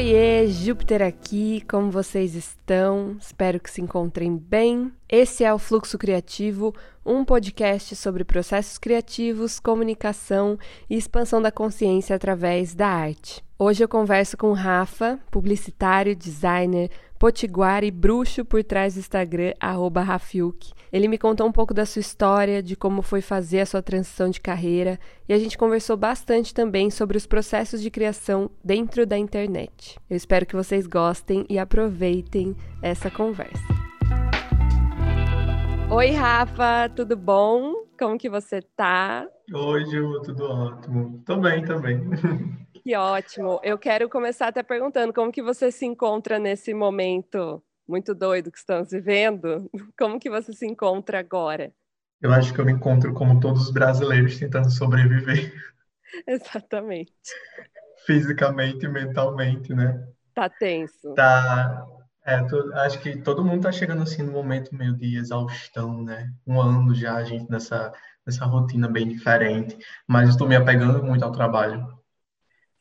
Oiê, Júpiter aqui, como vocês estão? Espero que se encontrem bem. Esse é o Fluxo Criativo, um podcast sobre processos criativos, comunicação e expansão da consciência através da arte. Hoje eu converso com Rafa, publicitário, designer, potiguar e bruxo por trás do Instagram, arroba Rafiuk. Ele me contou um pouco da sua história, de como foi fazer a sua transição de carreira, e a gente conversou bastante também sobre os processos de criação dentro da internet. Eu espero que vocês gostem e aproveitem essa conversa. Oi, Rafa, tudo bom? Como que você tá? Oi, Ju, tudo ótimo. Tô bem também. Que ótimo. Eu quero começar até perguntando como que você se encontra nesse momento muito doido que estamos vivendo. Como que você se encontra agora? Eu acho que eu me encontro como todos os brasileiros tentando sobreviver. Exatamente. Fisicamente e mentalmente, né? Tá tenso. Tá. É, tô, acho que todo mundo tá chegando assim no momento meio de exaustão, né? Um ano já a gente nessa nessa rotina bem diferente, mas estou me apegando muito ao trabalho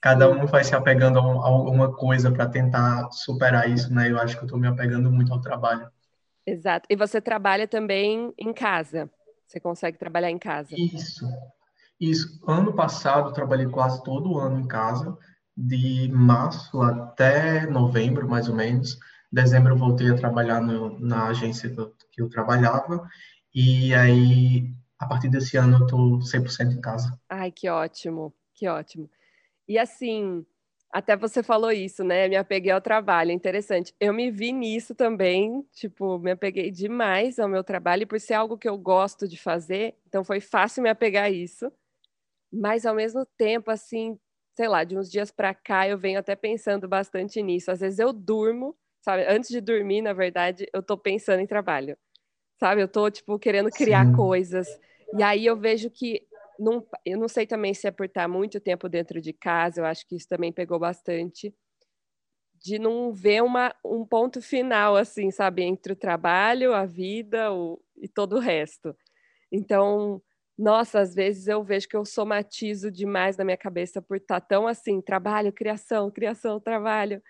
cada um vai se apegando a, alguma coisa para tentar superar isso, né? Eu acho que eu estou me apegando muito ao trabalho. Exato. E você trabalha também em casa? Você consegue trabalhar em casa? Isso. Isso. Ano passado, trabalhei quase todo o ano em casa, de março até novembro, mais ou menos. Dezembro, eu voltei a trabalhar no, na agência que eu, que eu trabalhava. E aí, a partir desse ano, eu estou 100% em casa. Ai, que ótimo, que ótimo. E assim, até você falou isso, né? Me apeguei ao trabalho, interessante. Eu me vi nisso também, tipo, me apeguei demais ao meu trabalho, por ser algo que eu gosto de fazer, então foi fácil me apegar a isso. Mas ao mesmo tempo, assim, sei lá, de uns dias para cá eu venho até pensando bastante nisso. Às vezes eu durmo, sabe? Antes de dormir, na verdade, eu tô pensando em trabalho. Sabe? Eu tô tipo querendo criar Sim. coisas. E aí eu vejo que não, eu não sei também se é por estar muito tempo dentro de casa, eu acho que isso também pegou bastante, de não ver uma, um ponto final, assim, sabe, entre o trabalho, a vida o, e todo o resto. Então, nossa, às vezes eu vejo que eu somatizo demais na minha cabeça por estar tão assim, trabalho, criação, criação, trabalho.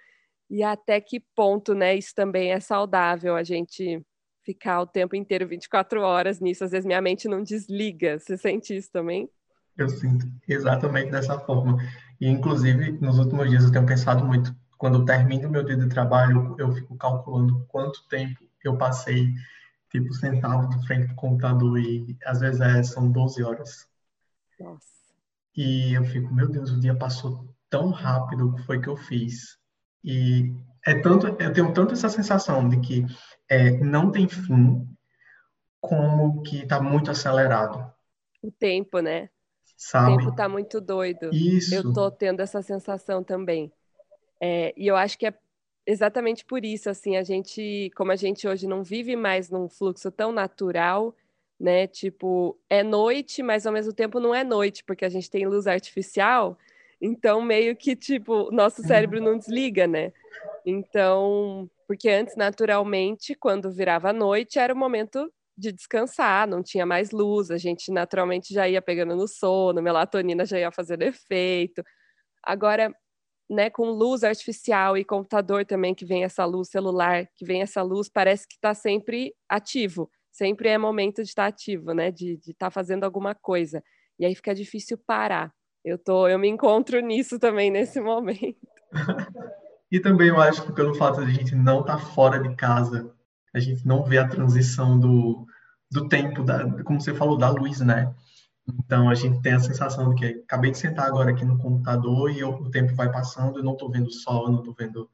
E até que ponto, né, isso também é saudável, a gente ficar o tempo inteiro, 24 horas nisso. Às vezes minha mente não desliga. Você sente isso também? Eu sinto exatamente dessa forma. E, inclusive, nos últimos dias eu tenho pensado muito. Quando eu termino meu dia de trabalho, eu fico calculando quanto tempo eu passei, tipo, sentado de frente do computador. E, às vezes, é, são 12 horas. Nossa. E eu fico, meu Deus, o dia passou tão rápido. O que foi que eu fiz? E é tanto, eu tenho tanto essa sensação de que é, não tem fim, como que está muito acelerado. O tempo, né? Sabe? O tempo está muito doido. Isso. Eu tô tendo essa sensação também. É, e eu acho que é exatamente por isso, assim, a gente, como a gente hoje não vive mais num fluxo tão natural, né? Tipo, é noite, mas ao mesmo tempo não é noite, porque a gente tem luz artificial, então meio que, tipo, nosso cérebro não desliga, né? Então, porque antes, naturalmente, quando virava noite, era o momento de descansar, não tinha mais luz, a gente naturalmente já ia pegando no sono, melatonina já ia fazendo efeito. Agora, né, com luz artificial e computador também, que vem essa luz celular, que vem essa luz, parece que está sempre ativo, sempre é momento de estar tá ativo, né, de estar tá fazendo alguma coisa. E aí fica difícil parar. Eu, tô, eu me encontro nisso também nesse momento. E também eu acho que pelo fato de a gente não estar tá fora de casa, a gente não vê a transição do, do tempo, da, como você falou, da luz, né? Então a gente tem a sensação de que acabei de sentar agora aqui no computador e eu, o tempo vai passando, eu não estou vendo o sol, eu não estou vendo,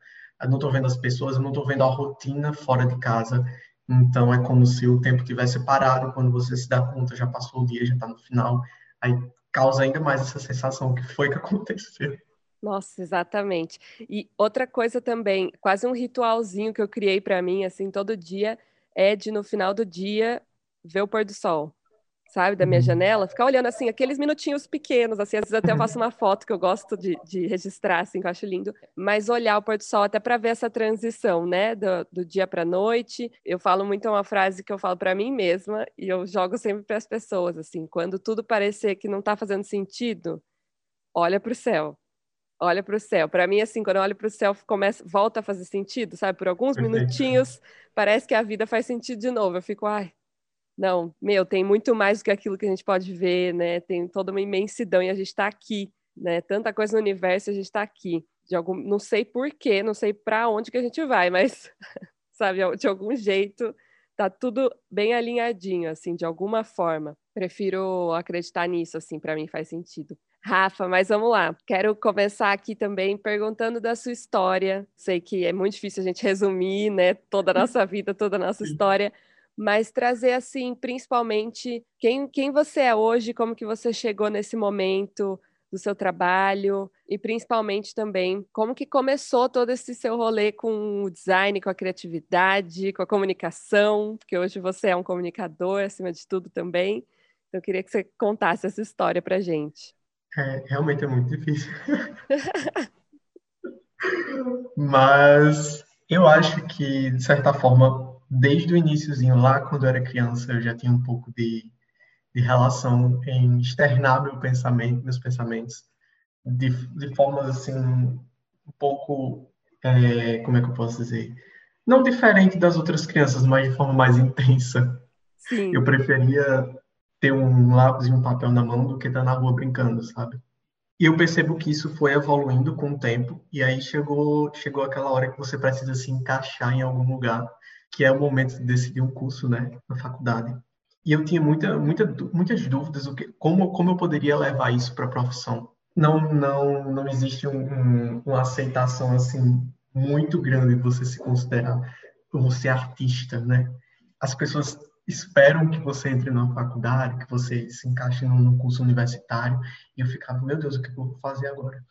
não vendo as pessoas, eu não estou vendo a rotina fora de casa. Então é como se o tempo tivesse parado, quando você se dá conta já passou o dia, já está no final. Aí causa ainda mais essa sensação que foi que aconteceu. Nossa, exatamente. E outra coisa também, quase um ritualzinho que eu criei para mim, assim, todo dia, é de no final do dia ver o pôr do sol, sabe, da minha uhum. janela, ficar olhando assim, aqueles minutinhos pequenos, assim, às vezes até eu faço uma foto que eu gosto de, de registrar, assim, que eu acho lindo, mas olhar o pôr do sol até para ver essa transição, né, do, do dia para noite. Eu falo muito uma frase que eu falo para mim mesma e eu jogo sempre para as pessoas, assim, quando tudo parecer que não está fazendo sentido, olha para o céu olha para o céu. Para mim, assim, quando eu olho para o céu, começa, volta a fazer sentido, sabe? Por alguns minutinhos, parece que a vida faz sentido de novo. Eu fico, ai, não, meu, tem muito mais do que aquilo que a gente pode ver, né? Tem toda uma imensidão e a gente está aqui, né? Tanta coisa no universo, a gente está aqui. De algum, não sei porquê, não sei para onde que a gente vai, mas, sabe, de algum jeito, tá tudo bem alinhadinho, assim, de alguma forma. Prefiro acreditar nisso, assim, para mim faz sentido. Rafa, mas vamos lá. Quero começar aqui também perguntando da sua história. Sei que é muito difícil a gente resumir, né, toda a nossa vida, toda a nossa história, mas trazer assim, principalmente quem, quem você é hoje, como que você chegou nesse momento do seu trabalho e principalmente também como que começou todo esse seu rolê com o design, com a criatividade, com a comunicação, porque hoje você é um comunicador acima de tudo também. Eu queria que você contasse essa história para gente. É, realmente é muito difícil. Mas eu acho que, de certa forma, desde o iníciozinho, lá quando eu era criança, eu já tinha um pouco de, de relação em externar meu pensamento, meus pensamentos, de, de formas assim, um pouco, é, como é que eu posso dizer? Não diferente das outras crianças, mas de forma mais intensa. Sim. Eu preferia ter um lápis e um papel na mão do que estar na rua brincando, sabe? E eu percebo que isso foi evoluindo com o tempo, e aí chegou, chegou aquela hora que você precisa se encaixar em algum lugar, que é o momento de decidir um curso, né, na faculdade. E eu tinha muita, muita, muitas dúvidas o que, como, como eu poderia levar isso para a profissão. Não, não, não existe um, um, uma aceitação assim muito grande de você se considerar você artista, né? As pessoas esperam que você entre numa faculdade, que você se encaixe num curso universitário. E eu ficava, meu Deus, o que eu vou fazer agora?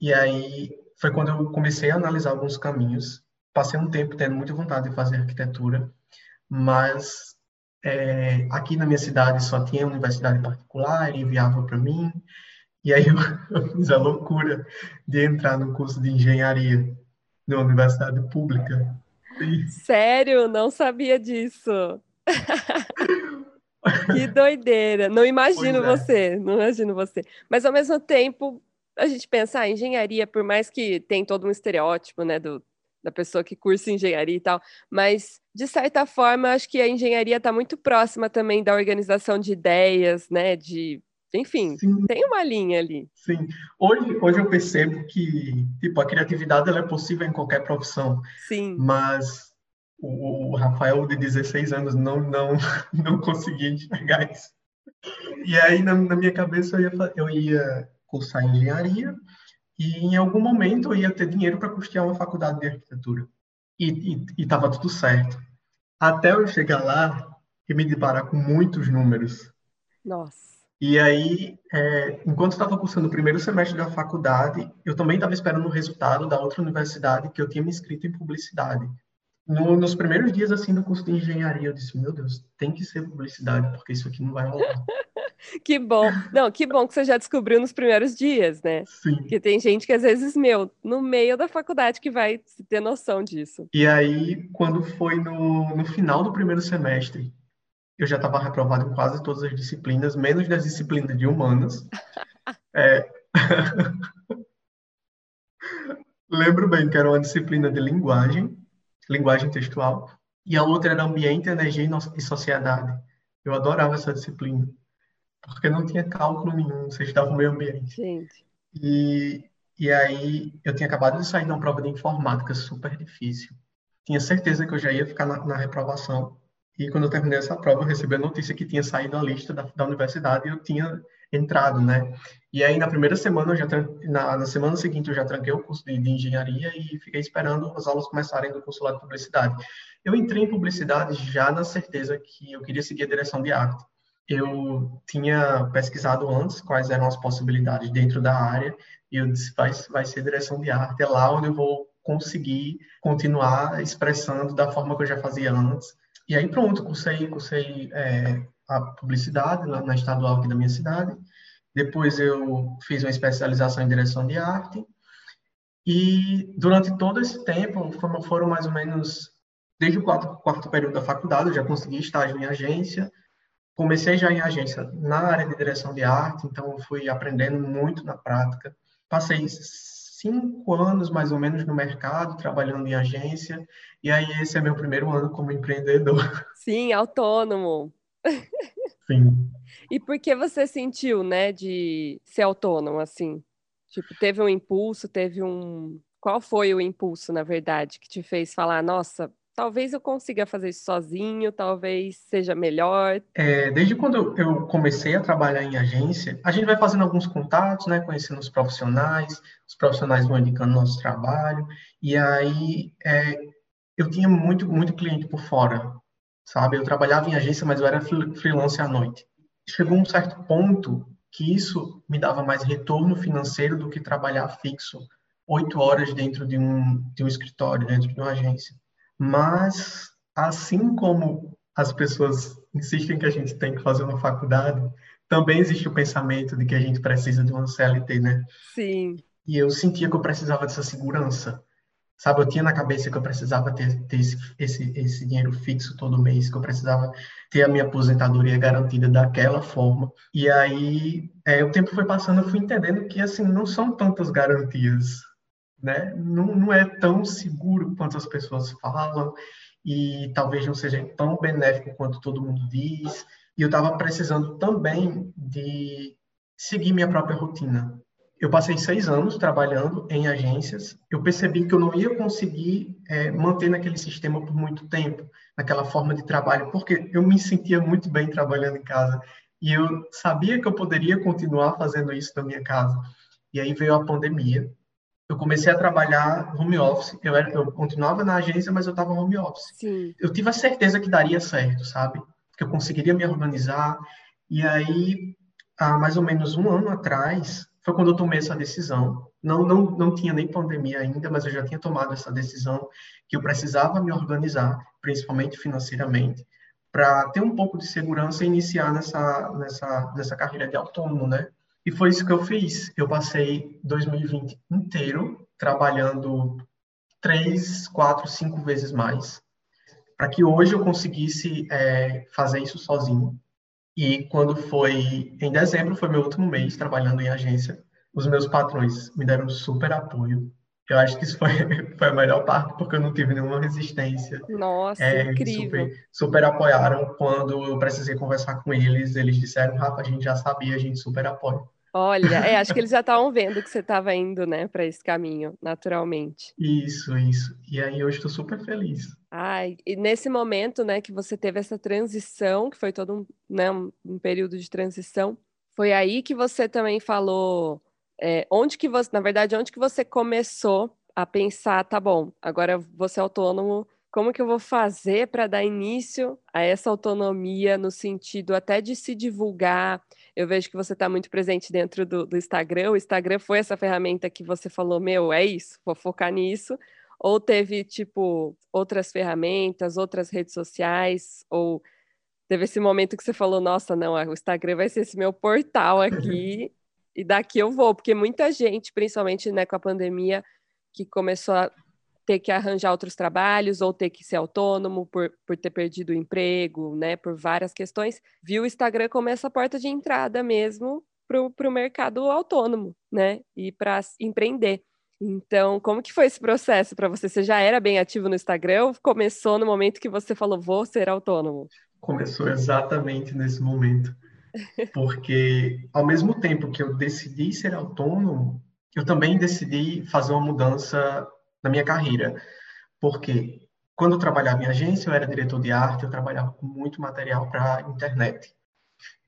E aí foi quando eu comecei a analisar alguns caminhos. Passei um tempo tendo muita vontade de fazer arquitetura, mas é, aqui na minha cidade só tinha universidade particular, era inviável para mim. E aí eu, eu fiz a loucura de entrar no curso de engenharia na universidade pública. Sério? Não sabia disso. que doideira. Não imagino é. você, não imagino você. Mas ao mesmo tempo, a gente pensa, ah, engenharia, por mais que tem todo um estereótipo, né, do, da pessoa que cursa engenharia e tal, mas de certa forma, acho que a engenharia está muito próxima também da organização de ideias, né, de enfim, Sim. tem uma linha ali. Sim. Hoje, hoje eu percebo que, tipo, a criatividade ela é possível em qualquer profissão. Sim. Mas o, o Rafael de 16 anos não não não conseguia enxergar isso. E aí na, na minha cabeça eu ia, eu ia cursar engenharia e em algum momento eu ia ter dinheiro para custear uma faculdade de arquitetura. E estava tudo certo. Até eu chegar lá e me deparar com muitos números. Nossa. E aí, é, enquanto estava cursando o primeiro semestre da faculdade, eu também estava esperando o resultado da outra universidade que eu tinha me inscrito em publicidade. No, nos primeiros dias assim do curso de engenharia, eu disse: Meu Deus, tem que ser publicidade, porque isso aqui não vai rolar. que bom. Não, que bom que você já descobriu nos primeiros dias, né? Sim. Porque tem gente que às vezes, meu, no meio da faculdade que vai ter noção disso. E aí, quando foi no, no final do primeiro semestre, eu já estava reprovado em quase todas as disciplinas, menos das disciplinas de humanas. é... Lembro bem que era uma disciplina de linguagem linguagem textual, e a outra era ambiente, energia e sociedade. Eu adorava essa disciplina, porque não tinha cálculo nenhum, você estava no meio ambiente. Gente. E, e aí eu tinha acabado de sair de uma prova de informática super difícil. Tinha certeza que eu já ia ficar na, na reprovação. E quando eu terminei essa prova, eu recebi a notícia que tinha saído a lista da, da universidade e eu tinha entrado, né? E aí na primeira semana, eu já na, na semana seguinte, eu já tranquei o curso de, de, engenharia e fiquei esperando as aulas começarem do curso de publicidade. Eu entrei em publicidade já na certeza que eu queria seguir a direção de arte. Eu tinha pesquisado antes quais eram as possibilidades dentro da área e eu disse, vai, vai ser direção de arte, é lá onde eu vou conseguir continuar expressando da forma que eu já fazia antes. E aí pronto, cursei, cursei é, a publicidade na, na estadual aqui da minha cidade. Depois eu fiz uma especialização em direção de arte. E durante todo esse tempo, foram mais ou menos, desde o quarto, quarto período da faculdade, eu já consegui estágio em agência. Comecei já em agência na área de direção de arte, então fui aprendendo muito na prática. Passei cinco anos mais ou menos no mercado, trabalhando em agência, e aí esse é meu primeiro ano como empreendedor. Sim, autônomo. Sim. E por que você sentiu, né, de ser autônomo assim? Tipo, teve um impulso, teve um. Qual foi o impulso, na verdade, que te fez falar, nossa, talvez eu consiga fazer isso sozinho, talvez seja melhor? É, desde quando eu comecei a trabalhar em agência, a gente vai fazendo alguns contatos, né, conhecendo os profissionais, os profissionais vão indicando nosso trabalho, e aí é, eu tinha muito, muito cliente por fora, sabe? Eu trabalhava em agência, mas eu era freelance à noite. Chegou um certo ponto que isso me dava mais retorno financeiro do que trabalhar fixo oito horas dentro de um, de um escritório, dentro de uma agência. Mas, assim como as pessoas insistem que a gente tem que fazer uma faculdade, também existe o pensamento de que a gente precisa de uma CLT, né? Sim. E eu sentia que eu precisava dessa segurança. Sabe, eu tinha na cabeça que eu precisava ter, ter esse, esse, esse dinheiro fixo todo mês, que eu precisava ter a minha aposentadoria garantida daquela forma. E aí, é, o tempo foi passando, eu fui entendendo que, assim, não são tantas garantias, né? Não, não é tão seguro quanto as pessoas falam e talvez não seja tão benéfico quanto todo mundo diz. E eu estava precisando também de seguir minha própria rotina, eu passei seis anos trabalhando em agências. Eu percebi que eu não ia conseguir é, manter naquele sistema por muito tempo, naquela forma de trabalho, porque eu me sentia muito bem trabalhando em casa e eu sabia que eu poderia continuar fazendo isso na minha casa. E aí veio a pandemia. Eu comecei a trabalhar home office. Eu, era, eu continuava na agência, mas eu estava home office. Sim. Eu tive a certeza que daria certo, sabe? Que eu conseguiria me organizar. E aí, há mais ou menos um ano atrás, foi quando eu tomei essa decisão. Não, não, não tinha nem pandemia ainda, mas eu já tinha tomado essa decisão que eu precisava me organizar, principalmente financeiramente, para ter um pouco de segurança e iniciar nessa, nessa, nessa carreira de autônomo, né? E foi isso que eu fiz. Eu passei 2020 inteiro trabalhando três, quatro, cinco vezes mais, para que hoje eu conseguisse é, fazer isso sozinho, e quando foi em dezembro, foi meu último mês trabalhando em agência, os meus patrões me deram super apoio. Eu acho que isso foi, foi a melhor parte, porque eu não tive nenhuma resistência. Nossa, é, incrível. Super, super apoiaram quando eu precisei conversar com eles. Eles disseram, Rafa, a gente já sabia, a gente super apoia. Olha, é, acho que eles já estavam vendo que você estava indo, né, para esse caminho, naturalmente. Isso, isso. E aí eu estou super feliz. Ai, e nesse momento, né, que você teve essa transição, que foi todo um, né, um período de transição, foi aí que você também falou, é, onde que você, na verdade, onde que você começou a pensar, tá bom, agora você é autônomo, como que eu vou fazer para dar início a essa autonomia no sentido até de se divulgar? Eu vejo que você está muito presente dentro do, do, Instagram. O Instagram foi essa ferramenta que você falou, meu, é isso, vou focar nisso. Ou teve, tipo, outras ferramentas, outras redes sociais, ou teve esse momento que você falou, nossa, não, o Instagram vai ser esse meu portal aqui, e daqui eu vou, porque muita gente, principalmente né, com a pandemia, que começou a ter que arranjar outros trabalhos ou ter que ser autônomo por, por ter perdido o emprego, né, por várias questões, viu o Instagram como essa porta de entrada mesmo para o mercado autônomo, né, e para empreender. Então, como que foi esse processo para você? Você já era bem ativo no Instagram ou começou no momento que você falou, vou ser autônomo? Começou exatamente nesse momento. Porque, ao mesmo tempo que eu decidi ser autônomo, eu também decidi fazer uma mudança na minha carreira. Porque quando eu trabalhava em agência, eu era diretor de arte, eu trabalhava com muito material para internet.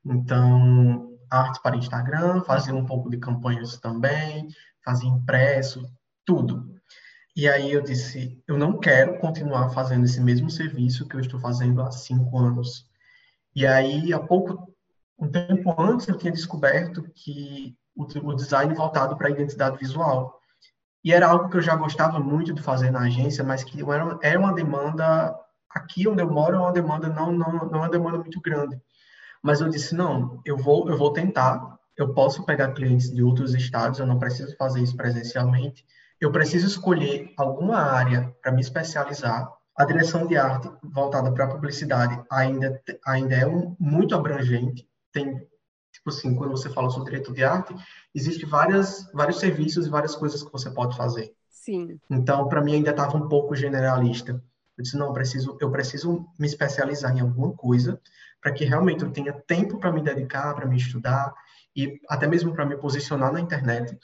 Então, arte para Instagram, fazia um pouco de campanhas também, fazia impresso, tudo. E aí eu disse, eu não quero continuar fazendo esse mesmo serviço que eu estou fazendo há cinco anos. E aí, há pouco, um tempo antes, eu tinha descoberto que o, o design voltado para a identidade visual. E era algo que eu já gostava muito de fazer na agência, mas que era, era uma demanda, aqui onde eu moro, é uma demanda não, não, não é uma demanda muito grande. Mas eu disse, não, eu vou, eu vou tentar, eu posso pegar clientes de outros estados, eu não preciso fazer isso presencialmente. Eu preciso escolher alguma área para me especializar. A direção de arte voltada para a publicidade ainda, ainda é um, muito abrangente. Tem assim, quando você fala sobre diretor de arte, existe várias, vários serviços e várias coisas que você pode fazer. Sim. Então, para mim ainda estava um pouco generalista. Eu disse, não, eu preciso, eu preciso me especializar em alguma coisa para que realmente eu tenha tempo para me dedicar, para me estudar e até mesmo para me posicionar na internet.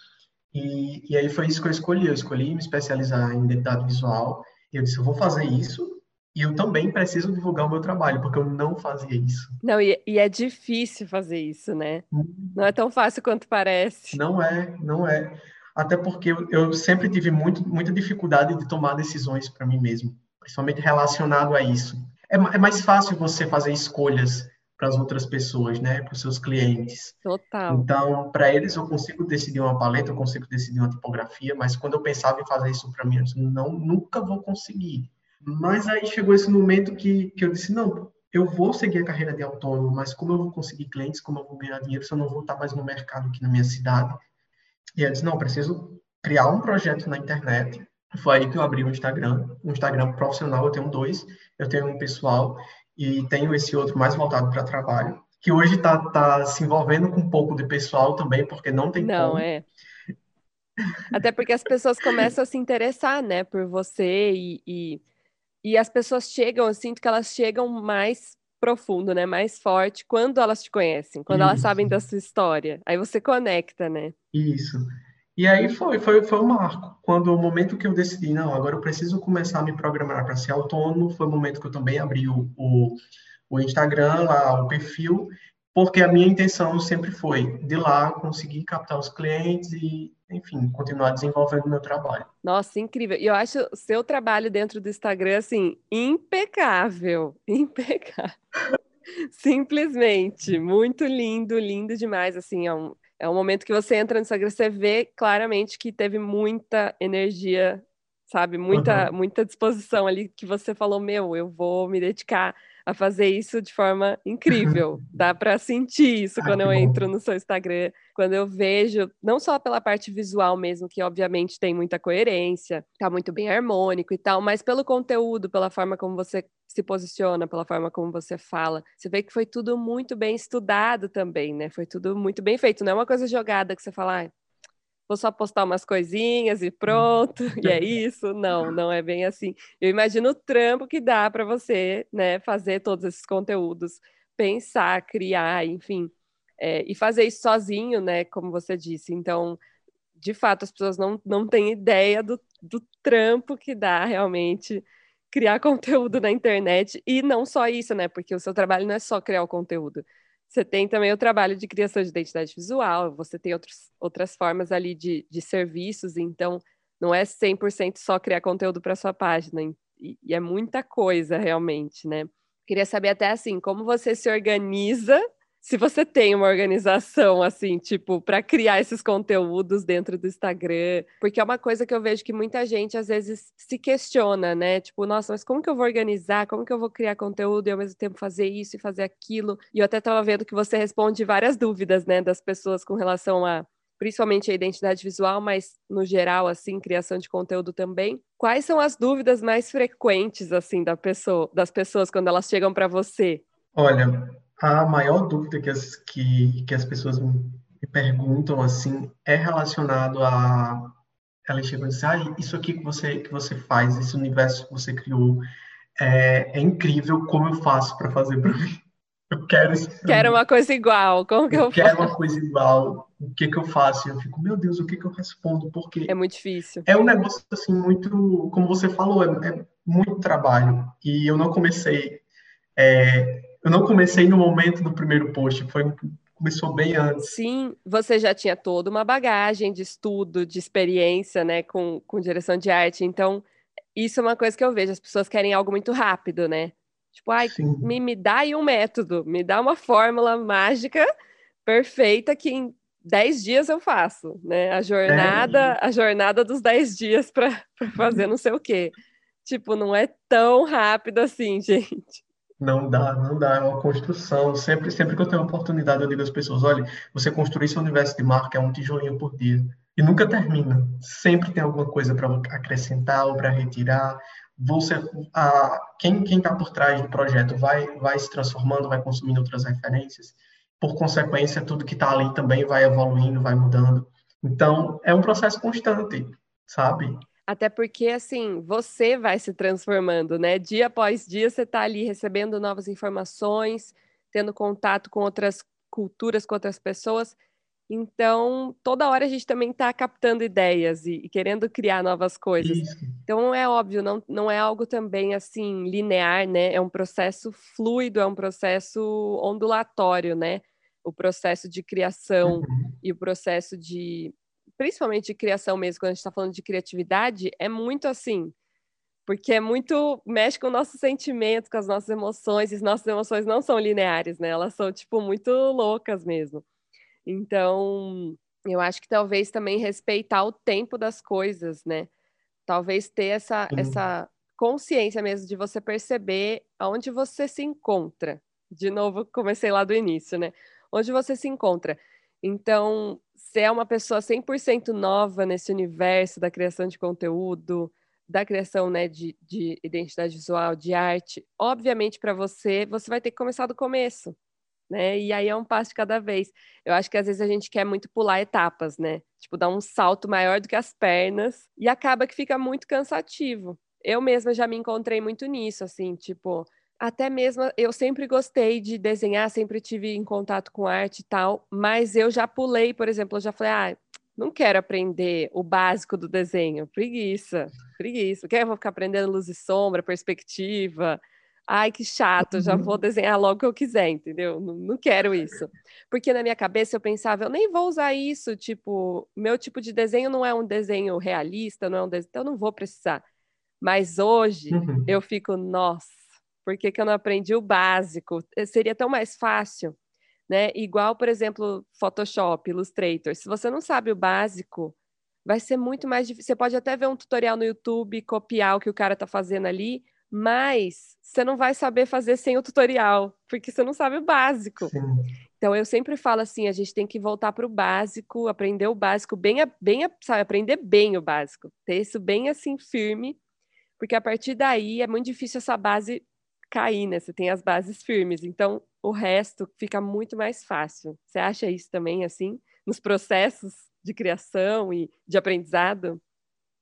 E, e aí foi isso que eu escolhi. Eu escolhi me especializar em identidade visual. E eu disse, eu vou fazer isso e eu também preciso divulgar o meu trabalho, porque eu não fazia isso. Não, e, e é difícil fazer isso, né? Não é tão fácil quanto parece. Não é, não é. Até porque eu, eu sempre tive muito, muita dificuldade de tomar decisões para mim mesmo, principalmente relacionado a isso. É, é mais fácil você fazer escolhas para as outras pessoas, né, para os seus clientes. Total. Então, para eles eu consigo decidir uma paleta, eu consigo decidir uma tipografia, mas quando eu pensava em fazer isso para mim, eu disse, não, nunca vou conseguir. Mas aí chegou esse momento que, que eu disse, não, eu vou seguir a carreira de autônomo, mas como eu vou conseguir clientes, como eu vou ganhar dinheiro se eu não vou estar mais no mercado aqui na minha cidade? E eu disse, não, preciso criar um projeto na internet. Foi aí que eu abri o Instagram, um Instagram profissional, eu tenho dois, eu tenho um pessoal e tenho esse outro mais voltado para trabalho, que hoje está tá se envolvendo com um pouco de pessoal também, porque não tem não, como. é. Até porque as pessoas começam a se interessar, né, por você e, e e as pessoas chegam, eu sinto que elas chegam mais profundo, né? Mais forte quando elas te conhecem, quando Isso. elas sabem da sua história. Aí você conecta, né? Isso. E aí foi, foi, foi o marco. Quando o momento que eu decidi, não, agora eu preciso começar a me programar para ser autônomo, foi o momento que eu também abri o, o, o Instagram, lá, o perfil, porque a minha intenção sempre foi de lá conseguir captar os clientes e, enfim, continuar desenvolvendo o meu trabalho. Nossa, incrível. E eu acho o seu trabalho dentro do Instagram, assim, impecável. Impecável. Simplesmente, muito lindo, lindo demais, assim, é um, é um momento que você entra no Instagram, você vê claramente que teve muita energia, sabe, muita, uhum. muita disposição ali, que você falou, meu, eu vou me dedicar a fazer isso de forma incrível. Dá para sentir isso quando eu entro no seu Instagram, quando eu vejo, não só pela parte visual mesmo, que obviamente tem muita coerência, tá muito bem harmônico e tal, mas pelo conteúdo, pela forma como você se posiciona, pela forma como você fala. Você vê que foi tudo muito bem estudado também, né? Foi tudo muito bem feito. Não é uma coisa jogada que você fala, ah, vou só postar umas coisinhas e pronto, e é isso. Não, não é bem assim. Eu imagino o trampo que dá para você, né, fazer todos esses conteúdos, pensar, criar, enfim, é, e fazer isso sozinho, né, como você disse. Então, de fato, as pessoas não, não têm ideia do, do trampo que dá realmente criar conteúdo na internet, e não só isso, né, porque o seu trabalho não é só criar o conteúdo você tem também o trabalho de criação de identidade visual, você tem outros, outras formas ali de, de serviços, então não é 100% só criar conteúdo para sua página, e, e é muita coisa realmente, né? Queria saber até assim, como você se organiza se você tem uma organização assim, tipo, para criar esses conteúdos dentro do Instagram, porque é uma coisa que eu vejo que muita gente às vezes se questiona, né? Tipo, nossa, mas como que eu vou organizar? Como que eu vou criar conteúdo e ao mesmo tempo fazer isso e fazer aquilo? E eu até estava vendo que você responde várias dúvidas, né, das pessoas com relação a principalmente a identidade visual, mas no geral, assim, criação de conteúdo também. Quais são as dúvidas mais frequentes, assim, da pessoa, das pessoas quando elas chegam para você? Olha, a maior dúvida que as, que, que as pessoas me perguntam assim é relacionado a elas chegam e dizem, ah, isso aqui que você que você faz, esse universo que você criou é, é incrível. Como eu faço para fazer para mim? Eu quero isso. Quero uma coisa igual. Como que eu, eu quero uma coisa igual. O que que eu faço? Eu fico, meu Deus, o que que eu respondo? Porque é muito difícil. É um negócio assim muito, como você falou, é, é muito trabalho. E eu não comecei é, eu não comecei no momento do primeiro post, foi começou bem antes. Sim, você já tinha toda uma bagagem de estudo, de experiência, né, com, com direção de arte. Então, isso é uma coisa que eu vejo. As pessoas querem algo muito rápido, né? Tipo, ai, me, me dá aí um método, me dá uma fórmula mágica perfeita que em 10 dias eu faço, né? A jornada, a jornada dos 10 dias para fazer não sei o quê. Tipo, não é tão rápido assim, gente. Não dá, não dá, é uma construção. Sempre, sempre que eu tenho oportunidade, eu digo às pessoas: olha, você construir seu universo de marca é um tijolinho por dia. E nunca termina. Sempre tem alguma coisa para acrescentar ou para retirar. Você, a, quem está por trás do projeto vai, vai se transformando, vai consumindo outras referências. por consequência, tudo que está ali também vai evoluindo, vai mudando. Então, é um processo constante, sabe? Até porque, assim, você vai se transformando, né? Dia após dia, você está ali recebendo novas informações, tendo contato com outras culturas, com outras pessoas. Então, toda hora a gente também está captando ideias e, e, querendo criar novas coisas. Isso. Então, é óbvio, não, não é algo também assim linear, né? É um processo fluido, é um processo ondulatório, né? O processo de criação uhum. e o processo de, principalmente de criação mesmo, quando a gente está falando de criatividade, é muito assim, porque é muito mexe com nossos sentimentos, com as nossas emoções, e as nossas emoções não são lineares, né? Elas são tipo muito loucas mesmo. Então, eu acho que talvez também respeitar o tempo das coisas, né? Talvez ter essa, essa consciência mesmo de você perceber aonde você se encontra. De novo, comecei lá do início, né? Onde você se encontra. Então, se é uma pessoa 100% nova nesse universo da criação de conteúdo, da criação né, de, de identidade visual, de arte, obviamente para você, você vai ter que começar do começo né? E aí é um passo de cada vez. Eu acho que às vezes a gente quer muito pular etapas, né? Tipo, dar um salto maior do que as pernas e acaba que fica muito cansativo. Eu mesma já me encontrei muito nisso, assim, tipo, até mesmo eu sempre gostei de desenhar, sempre tive em contato com arte e tal, mas eu já pulei, por exemplo, eu já falei, ah, não quero aprender o básico do desenho, preguiça, preguiça. Quer eu vou ficar aprendendo luz e sombra, perspectiva, Ai, que chato, já vou uhum. desenhar logo o que eu quiser, entendeu? Não, não, quero isso. Porque na minha cabeça eu pensava, eu nem vou usar isso, tipo, meu tipo de desenho não é um desenho realista, não é um desenho, então eu não vou precisar. Mas hoje uhum. eu fico, nossa, por que, que eu não aprendi o básico? Eh, seria tão mais fácil, né? Igual, por exemplo, Photoshop, Illustrator. Se você não sabe o básico, vai ser muito mais difícil. Você pode até ver um tutorial no YouTube, copiar o que o cara está fazendo ali, mas você não vai saber fazer sem o tutorial, porque você não sabe o básico. Sim. Então eu sempre falo assim, a gente tem que voltar para o básico, aprender o básico bem, bem, sabe, aprender bem o básico, ter isso bem assim firme, porque a partir daí é muito difícil essa base cair, né? Você tem as bases firmes, então o resto fica muito mais fácil. Você acha isso também assim nos processos de criação e de aprendizado?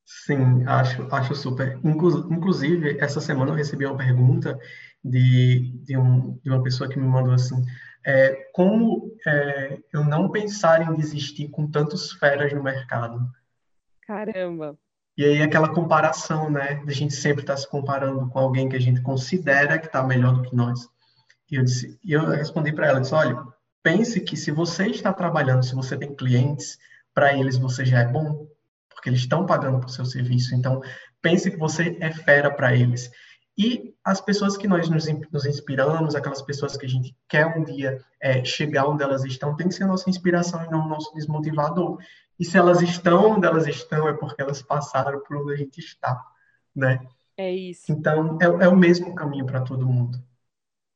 Sim, acho, acho super. Inclusive, essa semana eu recebi uma pergunta de, de, um, de uma pessoa que me mandou assim: é, como é, eu não pensar em desistir com tantos feras no mercado? Caramba! E aí aquela comparação, né? A gente sempre estar tá se comparando com alguém que a gente considera que está melhor do que nós. E eu disse, e eu respondi para ela, disse, olha, pense que se você está trabalhando, se você tem clientes, para eles você já é bom, porque eles estão pagando por seu serviço. Então, pense que você é fera para eles. E as pessoas que nós nos, nos, inspiramos, aquelas pessoas que a gente quer um dia é, chegar onde elas estão, tem que ser nossa inspiração e não nosso desmotivador. E se elas estão onde elas estão, é porque elas passaram por onde a gente está, né? É isso. Então, é, é o mesmo caminho para todo mundo.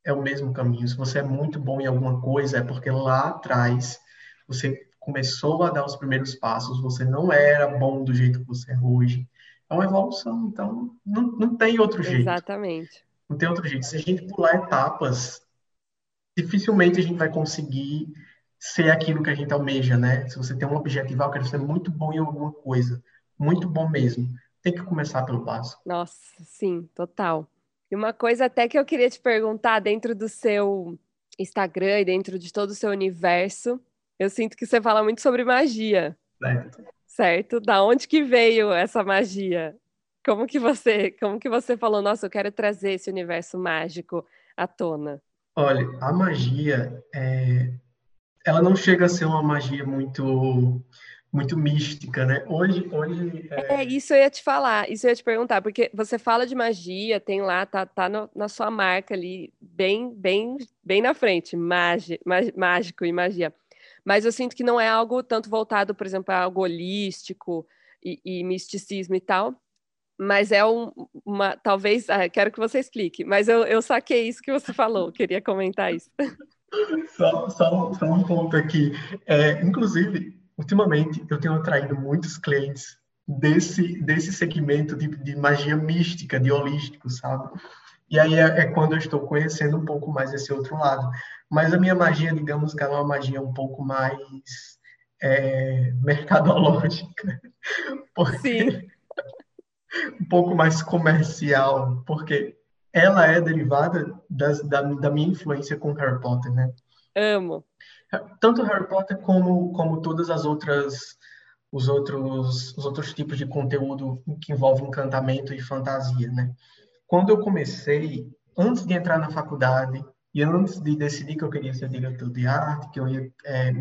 É o mesmo caminho. Se você é muito bom em alguma coisa, é porque lá atrás você começou a dar os primeiros passos, você não era bom do jeito que você é hoje. É uma evolução, então não, não tem outro jeito. Exatamente. Não tem outro jeito. Se a gente pular etapas, dificilmente a gente vai conseguir ser aquilo que a gente almeja, né? Se você tem um objetivo, ah, eu quero ser muito bom em alguma coisa, muito bom mesmo, tem que começar pelo básico. Nossa, sim, total. E uma coisa até que eu queria te perguntar dentro do seu Instagram e dentro de todo o seu universo, eu sinto que você fala muito sobre magia. Certo. Certo? Da onde que veio essa magia? Como que você, como que você falou, nossa, eu quero trazer esse universo mágico à tona? Olha, a magia, é... ela não chega a ser uma magia muito muito mística, né? Hoje, hoje é... é... isso eu ia te falar, isso eu ia te perguntar, porque você fala de magia, tem lá, tá, tá no, na sua marca ali, bem, bem, bem na frente, magi, mágico e magia mas eu sinto que não é algo tanto voltado, por exemplo, a algo holístico e, e misticismo e tal, mas é um, uma, talvez, ah, quero que você explique, mas eu, eu saquei isso que você falou, queria comentar isso. Só, só, só um ponto aqui, é, inclusive, ultimamente eu tenho atraído muitos clientes desse, desse segmento de, de magia mística, de holístico, sabe? E aí é, é, quando eu estou conhecendo um pouco mais esse outro lado. Mas a minha magia, digamos que ela é uma magia um pouco mais é, mercadológica, porque Sim. um pouco mais comercial, porque ela é derivada das, da, da minha influência com Harry Potter, né? Amo. Tanto Harry Potter como, como todas as outras os outros os outros tipos de conteúdo que envolvem encantamento e fantasia, né? Quando eu comecei, antes de entrar na faculdade e antes de decidir que eu queria ser diretor de arte, que eu ia é,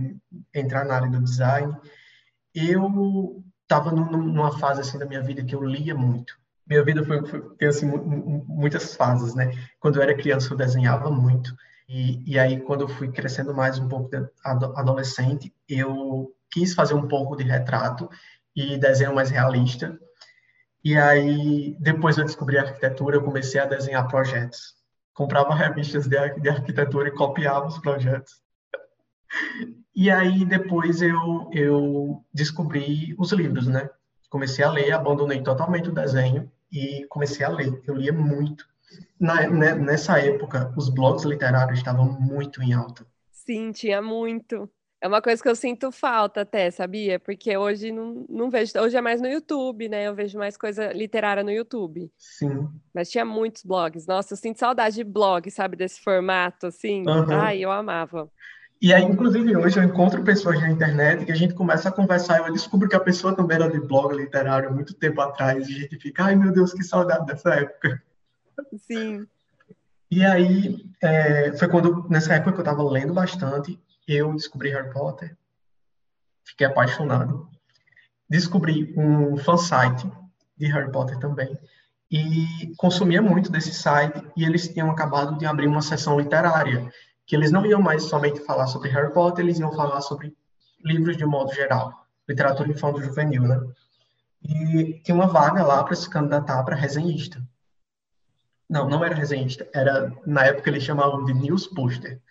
entrar na área do design, eu estava numa fase assim da minha vida que eu lia muito minha vida foi, foi tem assim muitas fases, né? Quando eu era criança eu desenhava muito. E, e aí quando eu fui crescendo mais um pouco adolescente eu quis fazer um pouco de retrato e desenho mais realista. E aí depois eu descobri a arquitetura eu comecei a desenhar projetos. Comprava revistas de, de arquitetura e copiava os projetos. E aí depois eu eu descobri os livros, né? Comecei a ler, abandonei totalmente o desenho e comecei a ler. Eu lia muito. Na, né, nessa época, os blogs literários estavam muito em alta. Sim, tinha muito. É uma coisa que eu sinto falta até, sabia? Porque hoje não, não vejo. Hoje é mais no YouTube, né? Eu vejo mais coisa literária no YouTube. Sim. Mas tinha muitos blogs. Nossa, eu sinto saudade de blog, sabe? Desse formato, assim. Uhum. Ai, eu amava. E aí, inclusive, hoje eu encontro pessoas na internet que a gente começa a conversar e eu descubro que a pessoa também era de blog literário muito tempo atrás. E a gente fica, ai meu Deus, que saudade dessa época. Sim. E aí, é, foi quando, nessa época que eu estava lendo bastante, eu descobri Harry Potter, fiquei apaixonado. Descobri um fansite de Harry Potter também, e consumia muito desse site, e eles tinham acabado de abrir uma sessão literária que eles não iam mais somente falar sobre Harry Potter, eles iam falar sobre livros de modo geral, literatura infanto-juvenil, né? E tinha uma vaga lá para se candidatar para resenhista. Não, não era resenhista, era na época eles chamavam de news poster.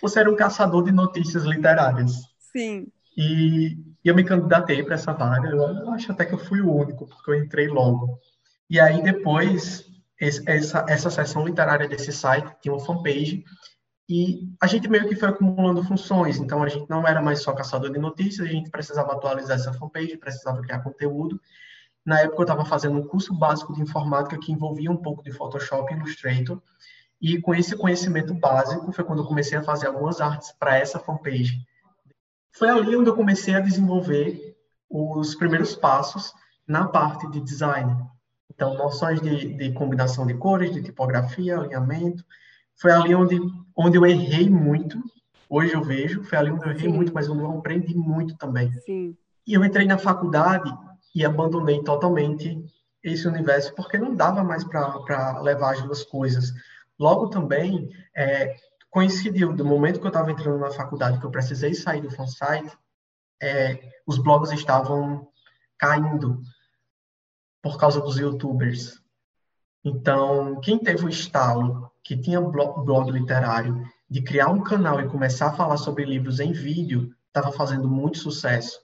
Você era um caçador de notícias literárias. Sim. E eu me candidatei para essa vaga. Eu acho até que eu fui o único, porque eu entrei logo. E aí depois essa, essa seção literária desse site tinha uma fanpage e a gente meio que foi acumulando funções, então a gente não era mais só caçador de notícias, a gente precisava atualizar essa fanpage, precisava criar conteúdo. Na época eu estava fazendo um curso básico de informática que envolvia um pouco de Photoshop e Illustrator, e com esse conhecimento básico foi quando eu comecei a fazer algumas artes para essa fanpage. Foi ali onde eu comecei a desenvolver os primeiros passos na parte de design. Então, noções de, de combinação de cores, de tipografia, alinhamento, foi ali onde, onde eu errei muito. Hoje eu vejo, foi ali onde eu errei Sim. muito, mas onde eu aprendi muito também. Sim. E eu entrei na faculdade e abandonei totalmente esse universo, porque não dava mais para levar as duas coisas. Logo também, é, coincidiu do momento que eu estava entrando na faculdade, que eu precisei sair do fansite, é, os blogs estavam caindo por causa dos youtubers. Então, quem teve o estalo que tinha blog, blog literário, de criar um canal e começar a falar sobre livros em vídeo, estava fazendo muito sucesso.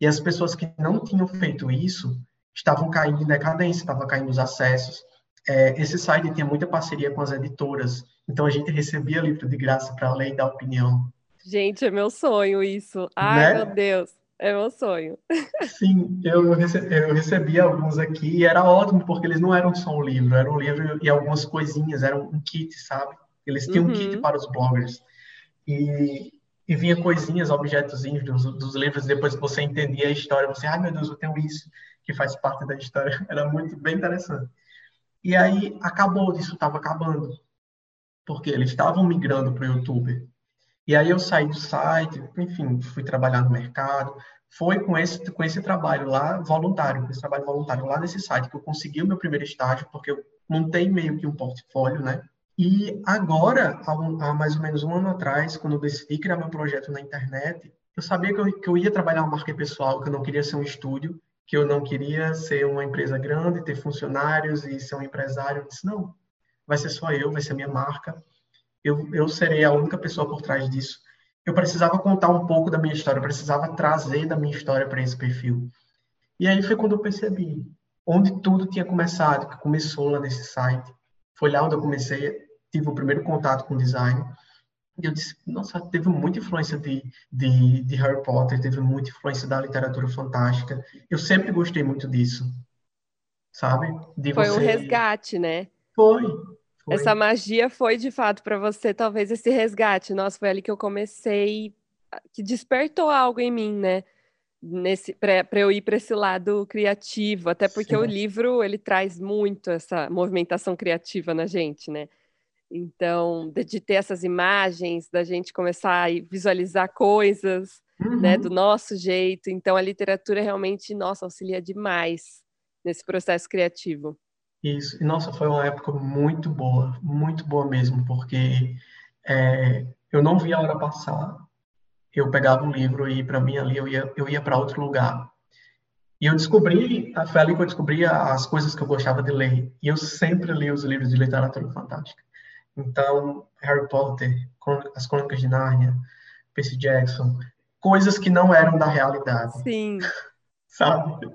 E as pessoas que não tinham feito isso estavam caindo em decadência, estavam caindo os acessos. É, esse site tinha muita parceria com as editoras, então a gente recebia livro de graça para ler e dar opinião. Gente, é meu sonho isso. Ai, né? meu Deus. É meu sonho. Sim, eu recebi, eu recebi alguns aqui e era ótimo, porque eles não eram só um livro, era um livro e algumas coisinhas, era um kit, sabe? Eles tinham uhum. um kit para os bloggers. E, e vinha coisinhas, objetozinhos dos, dos livros, depois que você entendia a história, você, ai meu Deus, eu tenho isso, que faz parte da história. Era muito bem interessante. E aí acabou disso, estava acabando. Porque eles estavam migrando para o YouTube. E aí eu saí do site, enfim, fui trabalhar no mercado. Foi com esse, com esse trabalho lá, voluntário, esse trabalho voluntário lá nesse site, que eu consegui o meu primeiro estágio, porque eu montei meio que um portfólio, né? E agora, há, há mais ou menos um ano atrás, quando eu decidi criar meu projeto na internet, eu sabia que eu, que eu ia trabalhar uma marca pessoal, que eu não queria ser um estúdio, que eu não queria ser uma empresa grande, ter funcionários e ser um empresário. Eu disse, não, vai ser só eu, vai ser minha marca eu, eu serei a única pessoa por trás disso. Eu precisava contar um pouco da minha história, eu precisava trazer da minha história para esse perfil. E aí foi quando eu percebi onde tudo tinha começado, que começou lá nesse site. Foi lá onde eu comecei, tive o primeiro contato com design. E eu disse, nossa, teve muita influência de, de, de, Harry Potter, teve muita influência da literatura fantástica. Eu sempre gostei muito disso, sabe? De foi você... um resgate, né? Foi, foi. Essa magia foi, de fato, para você, talvez, esse resgate. Nossa, foi ali que eu comecei, que despertou algo em mim, né? nesse para eu ir para esse lado criativo, até porque Sim. o livro ele traz muito essa movimentação criativa na gente, né? Então, de, ter essas imagens, da gente começar a visualizar coisas, uhum. né, do nosso jeito. Então, a literatura realmente, nossa, auxilia demais nesse processo criativo. Isso. E, nossa, foi uma época muito boa, muito boa mesmo, porque é, eu não via a hora passar eu pegava um livro e para mim ali eu ia eu ia para outro lugar. E eu descobri, foi ali que eu descobri as coisas que eu gostava de ler. E eu sempre li os livros de literatura fantástica. Então, Harry Potter, As Crônicas de Nárnia, Percy Jackson, coisas que não eram da realidade. Sim. Sabe?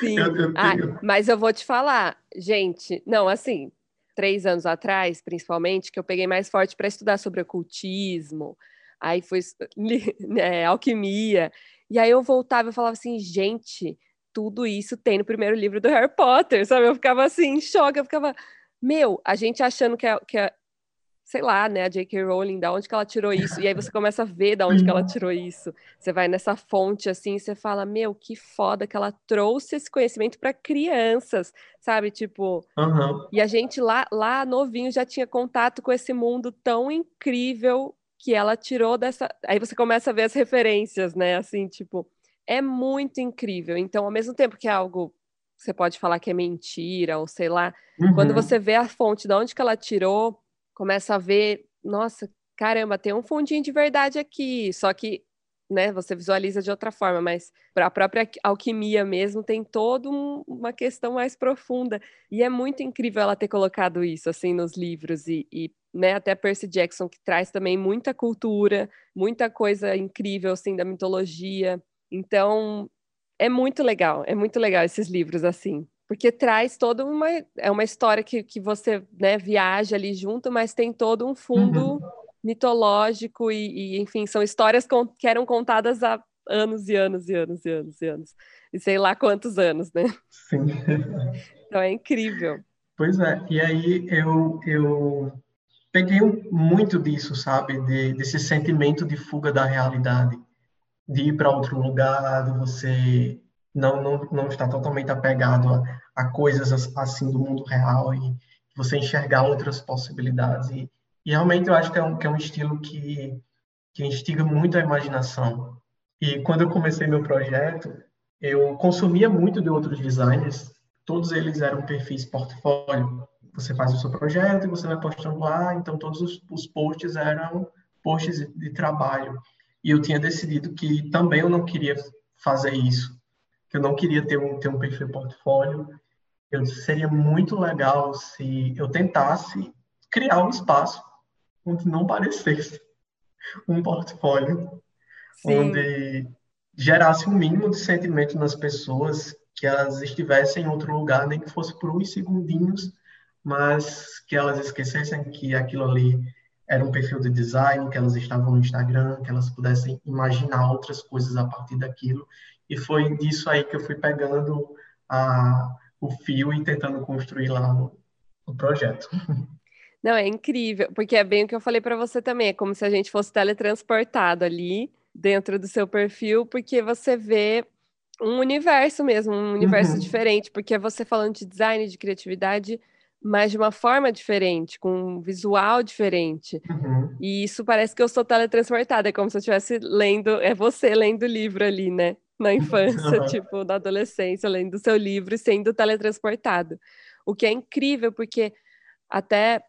Sim. Eu, eu tenho... ah, mas eu vou te falar, gente, não, assim, três anos atrás, principalmente, que eu peguei mais forte para estudar sobre ocultismo, aí foi é, alquimia. E aí eu voltava e falava assim, gente, tudo isso tem no primeiro livro do Harry Potter, sabe? Eu ficava assim, em choque, eu ficava, meu, a gente achando que é, que é sei lá, né, a J.K. Rowling, da onde que ela tirou isso? E aí você começa a ver da onde que ela tirou isso. Você vai nessa fonte assim, e você fala, meu, que foda que ela trouxe esse conhecimento para crianças, sabe? Tipo, uhum. e a gente lá, lá novinho já tinha contato com esse mundo tão incrível que ela tirou dessa. Aí você começa a ver as referências, né? Assim, tipo, é muito incrível. Então, ao mesmo tempo que é algo você pode falar que é mentira, ou sei lá, uhum. quando você vê a fonte de onde que ela tirou, começa a ver, nossa, caramba, tem um fundinho de verdade aqui. Só que né, você visualiza de outra forma, mas para a própria alquimia mesmo tem toda um, uma questão mais profunda. E é muito incrível ela ter colocado isso assim nos livros e, e né, até Percy Jackson que traz também muita cultura, muita coisa incrível assim da mitologia. Então, é muito legal, é muito legal esses livros assim, porque traz toda uma é uma história que, que você, né, viaja ali junto, mas tem todo um fundo uhum mitológico e, e, enfim, são histórias que eram contadas há anos e anos e anos e anos e anos. E sei lá quantos anos, né? Sim. Então é incrível. Pois é, e aí eu, eu peguei muito disso, sabe? De, desse sentimento de fuga da realidade, de ir para outro lugar, de você não, não, não estar totalmente apegado a, a coisas assim do mundo real e você enxergar outras possibilidades. E, e realmente eu acho que é um, que é um estilo que, que instiga muito a imaginação. E quando eu comecei meu projeto, eu consumia muito de outros designers, todos eles eram perfis portfólio. Você faz o seu projeto e você vai postando lá, então todos os, os posts eram posts de, de trabalho. E eu tinha decidido que também eu não queria fazer isso, que eu não queria ter um, ter um perfil portfólio. Eu seria muito legal se eu tentasse criar um espaço onde não parecesse um portfólio, Sim. onde gerasse um mínimo de sentimento nas pessoas, que elas estivessem em outro lugar, nem que fosse por uns segundinhos, mas que elas esquecessem que aquilo ali era um perfil de design, que elas estavam no Instagram, que elas pudessem imaginar outras coisas a partir daquilo. E foi disso aí que eu fui pegando a, o fio e tentando construir lá o, o projeto. Não, é incrível, porque é bem o que eu falei para você também, é como se a gente fosse teletransportado ali dentro do seu perfil, porque você vê um universo mesmo, um universo uhum. diferente, porque é você falando de design, de criatividade, mas de uma forma diferente, com um visual diferente. Uhum. E isso parece que eu sou teletransportada, é como se eu estivesse lendo, é você lendo o livro ali, né? Na infância, tipo, na adolescência, lendo seu livro e sendo teletransportado. O que é incrível, porque até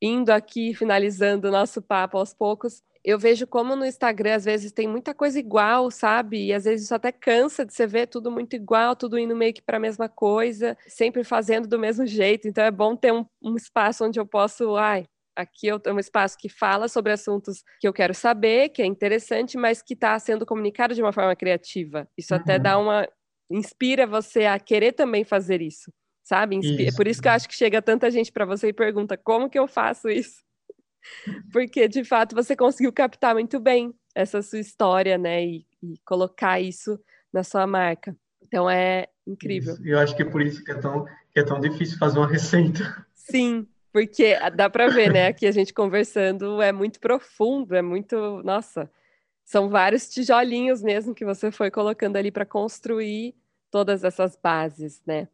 indo aqui, finalizando o nosso papo aos poucos, eu vejo como no Instagram às vezes tem muita coisa igual, sabe? E às vezes isso até cansa de você ver tudo muito igual, tudo indo meio que para a mesma coisa, sempre fazendo do mesmo jeito. Então é bom ter um, um espaço onde eu posso, ai, aqui tenho um espaço que fala sobre assuntos que eu quero saber, que é interessante, mas que está sendo comunicado de uma forma criativa. Isso uhum. até dá uma inspira você a querer também fazer isso sabe? Isso. Por isso que eu acho que chega tanta gente para você e pergunta como que eu faço isso. porque de fato você conseguiu captar muito bem essa sua história, né? E, e colocar isso na sua marca. Então é incrível. Isso. Eu acho que é por isso que é tão, que é tão difícil fazer uma receita. Sim, porque dá para ver, né? Aqui a gente conversando é muito profundo, é muito. Nossa, são vários tijolinhos mesmo que você foi colocando ali para construir todas essas bases, né?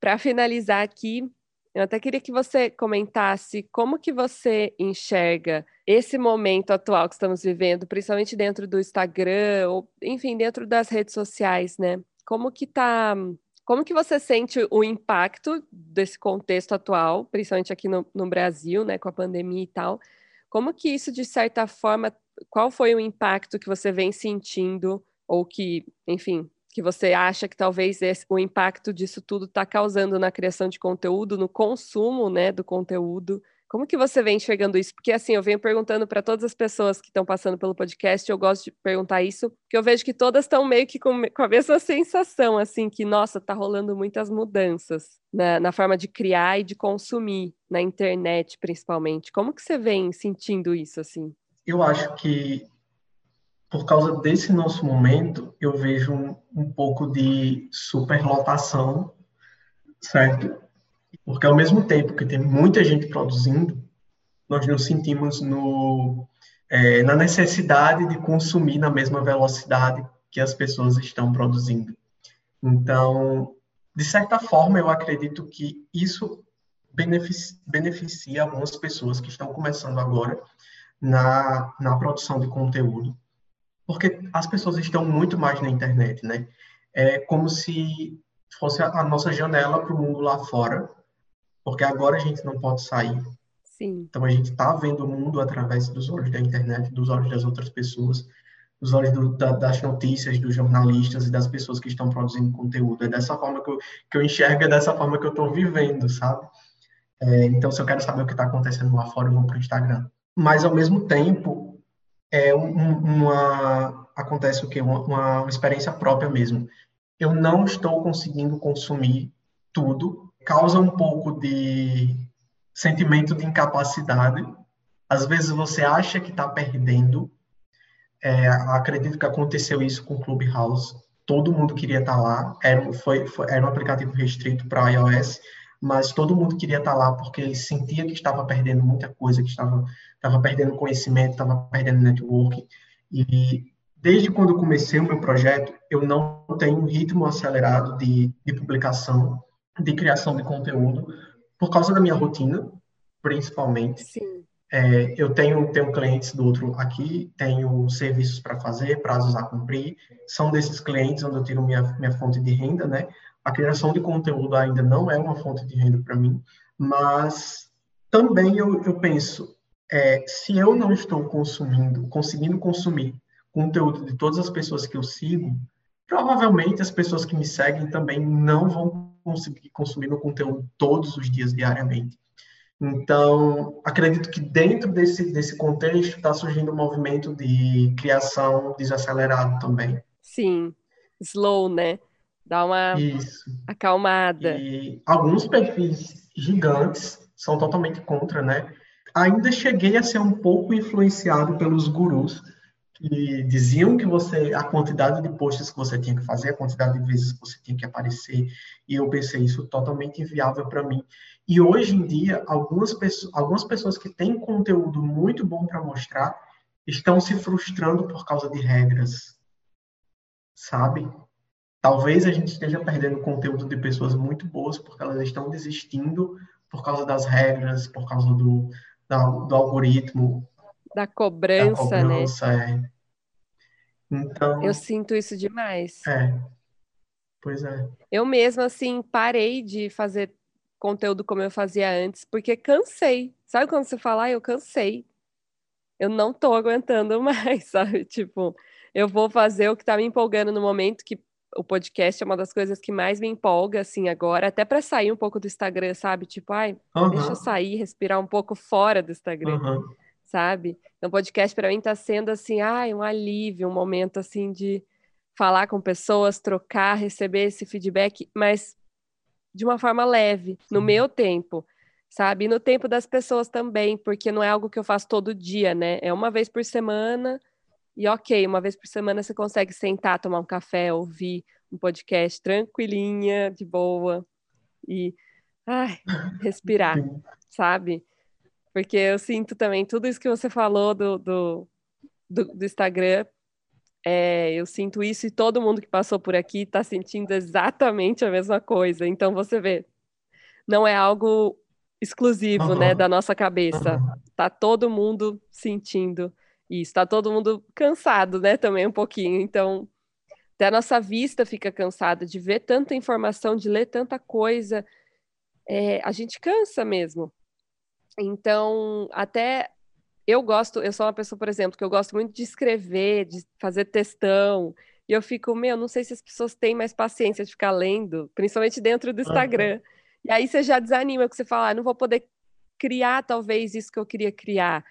Para finalizar aqui, eu até queria que você comentasse como que você enxerga esse momento atual que estamos vivendo, principalmente dentro do Instagram, ou enfim, dentro das redes sociais, né? Como que tá, como que você sente o impacto desse contexto atual, principalmente aqui no, no Brasil, né, com a pandemia e tal? Como que isso, de certa forma, qual foi o impacto que você vem sentindo, ou que, enfim, que você acha que talvez esse, o impacto disso tudo está causando na criação de conteúdo, no consumo né, do conteúdo? Como que você vem enxergando isso? Porque assim, eu venho perguntando para todas as pessoas que estão passando pelo podcast, eu gosto de perguntar isso, porque eu vejo que todas estão meio que com, com, a mesma sensação, assim, que, nossa, tá rolando muitas mudanças na, na, forma de criar e de consumir, na internet, principalmente. Como que você vem sentindo isso, assim? Eu acho que por causa desse nosso momento, eu vejo um, um pouco de superlotação, certo? Porque ao mesmo tempo que tem muita gente produzindo, nós nos sentimos no, é, na necessidade de consumir na mesma velocidade que as pessoas estão produzindo. Então, de certa forma, eu acredito que isso beneficia, beneficia algumas pessoas que estão começando agora na, na produção de conteúdo, porque as pessoas estão muito mais na internet, né? É como se fosse a nossa janela para o mundo lá fora, porque agora a gente não pode sair. Sim. Então a gente está vendo o mundo através dos olhos da internet, dos olhos das outras pessoas, dos olhos do, da, das notícias, dos jornalistas e das pessoas que estão produzindo conteúdo. É dessa forma que eu, que eu enxergo, é dessa forma que eu estou vivendo, sabe? É, então, se eu quero saber o que está acontecendo lá fora, eu vou para o Instagram. Mas, ao mesmo tempo, é um, uma, acontece o quê? Uma, uma experiência própria mesmo. Eu não estou conseguindo consumir tudo causa um pouco de sentimento de incapacidade. Às vezes você acha que está perdendo. É, acredito que aconteceu isso com o Clubhouse. Todo mundo queria estar tá lá. Era, foi, foi, era um aplicativo restrito para iOS, mas todo mundo queria estar tá lá porque sentia que estava perdendo muita coisa, que estava, estava perdendo conhecimento, estava perdendo network. E desde quando comecei o meu projeto, eu não tenho um ritmo acelerado de, de publicação de criação de conteúdo por causa da minha rotina, principalmente. Sim. É, eu tenho, tenho clientes do outro aqui, tenho serviços para fazer, prazos a cumprir. São desses clientes onde eu tiro minha, minha fonte de renda, né? A criação de conteúdo ainda não é uma fonte de renda para mim, mas também eu, eu penso, é, se eu não estou consumindo, conseguindo consumir conteúdo de todas as pessoas que eu sigo, provavelmente as pessoas que me seguem também não vão conseguir consumir meu conteúdo todos os dias, diariamente. Então, acredito que dentro desse, desse contexto está surgindo um movimento de criação desacelerado também. Sim, slow, né? Dá uma Isso. acalmada. E alguns perfis gigantes são totalmente contra, né? Ainda cheguei a ser um pouco influenciado pelos gurus que diziam que você a quantidade de posts que você tinha que fazer, a quantidade de vezes que você tinha que aparecer, e eu pensei isso totalmente inviável para mim. E hoje em dia, algumas pessoas, algumas pessoas que têm conteúdo muito bom para mostrar estão se frustrando por causa de regras, sabe? Talvez a gente esteja perdendo conteúdo de pessoas muito boas porque elas estão desistindo por causa das regras, por causa do, da, do algoritmo, da cobrança, da cobrança né? É. Então. Eu sinto isso demais. É. Pois é. Eu mesma, assim, parei de fazer conteúdo como eu fazia antes, porque cansei. Sabe quando você fala, ah, eu cansei? Eu não tô aguentando mais, sabe? Tipo, eu vou fazer o que tá me empolgando no momento, que o podcast é uma das coisas que mais me empolga, assim, agora, até para sair um pouco do Instagram, sabe? Tipo, ai, uhum. deixa eu sair, respirar um pouco fora do Instagram. Uhum sabe? Então, podcast para mim está sendo assim, ai, um alívio, um momento assim de falar com pessoas, trocar, receber esse feedback, mas de uma forma leve, no meu tempo, sabe? E no tempo das pessoas também, porque não é algo que eu faço todo dia, né? É uma vez por semana. E ok, uma vez por semana você consegue sentar, tomar um café, ouvir um podcast tranquilinha, de boa. E ai, respirar, sabe? Porque eu sinto também tudo isso que você falou do, do, do, do Instagram. É, eu sinto isso e todo mundo que passou por aqui está sentindo exatamente a mesma coisa. Então você vê, não é algo exclusivo, uhum. né, da nossa cabeça. Uhum. Tá todo mundo sentindo isso, tá todo mundo cansado, né, também um pouquinho. Então, até a nossa vista fica cansada de ver tanta informação, de ler tanta coisa. É, a gente cansa mesmo. Então, até eu gosto, eu sou uma pessoa, por exemplo, que eu gosto muito de escrever, de fazer textão. E eu fico, meu, não sei se as pessoas têm mais paciência de ficar lendo, principalmente dentro do Instagram. Uhum. E aí você já desanima, porque você fala, ah, não vou poder criar talvez isso que eu queria criar,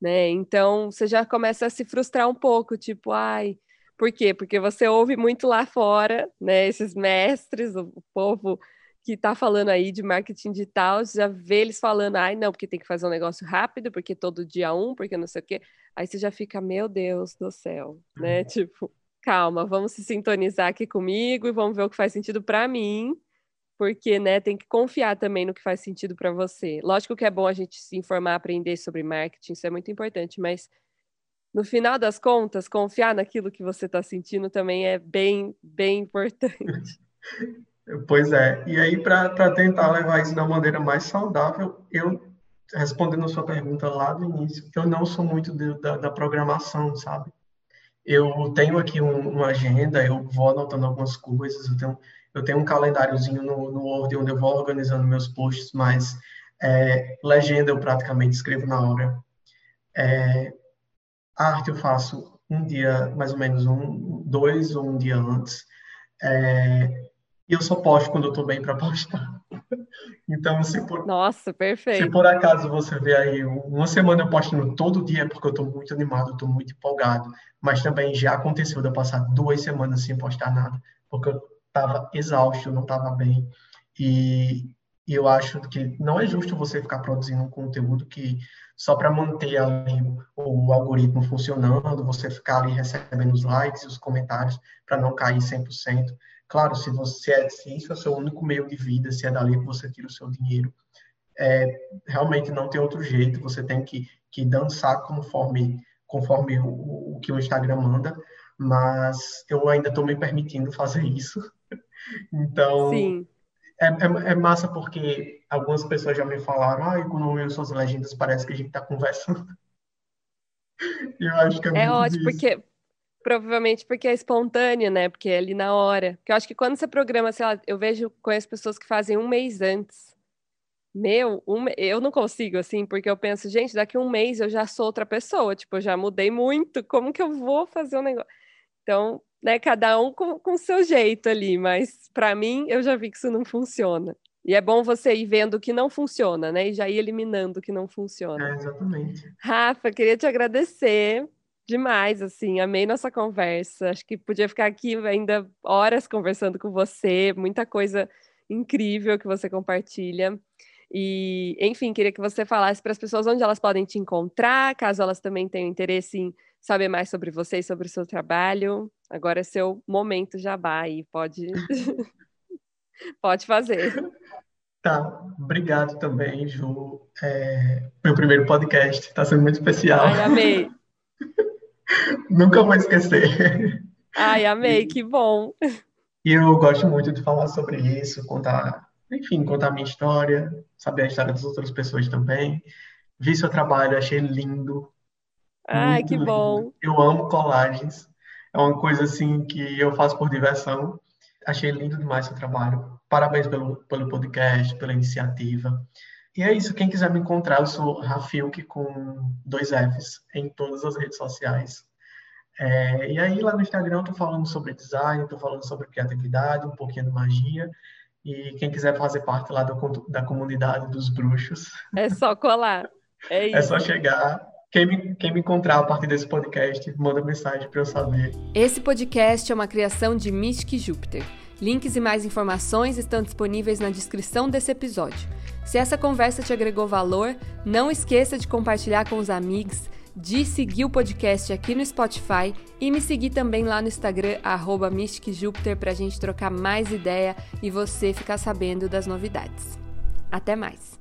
né? Então você já começa a se frustrar um pouco, tipo, ai, por quê? Porque você ouve muito lá fora, né? Esses mestres, o, o povo que está falando aí de marketing digital, já vê eles falando, ai, não, porque tem que fazer um negócio rápido, porque todo dia um, porque não sei o quê. Aí você já fica, meu Deus do céu, né? Uhum. Tipo, calma, vamos se sintonizar aqui comigo e vamos ver o que faz sentido para mim porque né, tem que confiar também no que faz sentido para você. Lógico que é bom a gente se informar, aprender sobre marketing, isso é muito importante, mas no final das contas, confiar naquilo que você está sentindo também é bem, bem importante. Pois é. E aí, para tentar levar isso da maneira mais saudável, eu, respondendo a sua pergunta lá do início, eu não sou muito de, da, da, programação, sabe? Eu tenho aqui um, uma agenda, eu vou anotando algumas coisas, eu tenho eu tenho um calendáriozinho no, no Word onde eu vou organizando meus posts, mas é, legenda eu praticamente escrevo na hora. É, arte eu faço um dia, mais ou menos um, dois ou um dia antes. É, e eu só posto quando eu estou bem para postar. Então, se por, Nossa, perfeito. se por acaso você vê aí uma semana eu postando todo dia, porque eu estou muito animado, estou muito empolgado, mas também já aconteceu de eu passar duas semanas sem postar nada, porque eu estava exausto, não estava bem. E, e, eu acho que não é justo você ficar produzindo um conteúdo que só para manter ali o, o, algoritmo funcionando, você ficar ali recebendo os likes e os comentários para não cair 100%. Claro, se você é, se isso é o seu único meio de vida, se é dali que você tira o seu dinheiro, é, realmente não tem outro jeito, você tem que, que dançar conforme, conforme o, o que o Instagram manda, mas eu ainda estou me permitindo fazer isso. Então, é, é, é, massa porque algumas pessoas já me falaram, ah, quando eu suas legendas parece que a gente está conversando. eu acho que é, é ótimo, porque provavelmente porque é espontâneo, né? Porque é ali na hora. Porque eu acho que quando você programa, sei lá, eu vejo com as pessoas que fazem um mês antes. Meu, um, eu não consigo, assim, porque eu penso, gente, daqui a um mês eu já sou outra pessoa, tipo, eu já mudei muito, como que eu vou fazer um negócio? Então, né, cada um com o seu jeito ali, mas para mim eu já vi que isso não funciona. E é bom você ir vendo o que não funciona, né? E já ir eliminando o que não funciona. É, exatamente. Rafa, queria te agradecer demais, assim, amei nossa conversa. Acho que podia ficar aqui ainda horas conversando com você, muita coisa incrível que você compartilha. E, enfim, queria que você falasse para as pessoas onde elas podem te encontrar, caso elas também tenham interesse em saber mais sobre você e sobre o seu trabalho. Agora é seu momento jabá e pode, pode fazer. Tá, obrigado também, Ju. É, meu primeiro podcast, está sendo muito especial. Ai, amei. Nunca vou esquecer. Ai, amei, que bom. E eu gosto muito de falar sobre isso, contar, enfim, contar a minha história, saber a história das outras pessoas também. Vi seu trabalho, achei lindo, Ai, que bom. Eu amo colagens. É uma coisa assim que eu faço por diversão. Achei lindo demais seu trabalho. Parabéns pelo, pelo podcast, pela iniciativa. E é isso. Quem quiser me encontrar, eu sou Rafilk com dois Fs em todas as redes sociais. É, e aí lá no Instagram eu tô falando sobre design, tô falando sobre criatividade, um pouquinho de magia. E quem quiser fazer parte lá do, da comunidade dos bruxos. É só colar. É, isso. é só chegar quem me, quem me encontrar a partir desse podcast, manda mensagem para eu saber. Esse podcast é uma criação de Mystic Júpiter. Links e mais informações estão disponíveis na descrição desse episódio. Se essa conversa te agregou valor, não esqueça de compartilhar com os amigos, de seguir o podcast aqui no Spotify e me seguir também lá no Instagram, MysticJupiter, para a gente trocar mais ideia e você ficar sabendo das novidades. Até mais!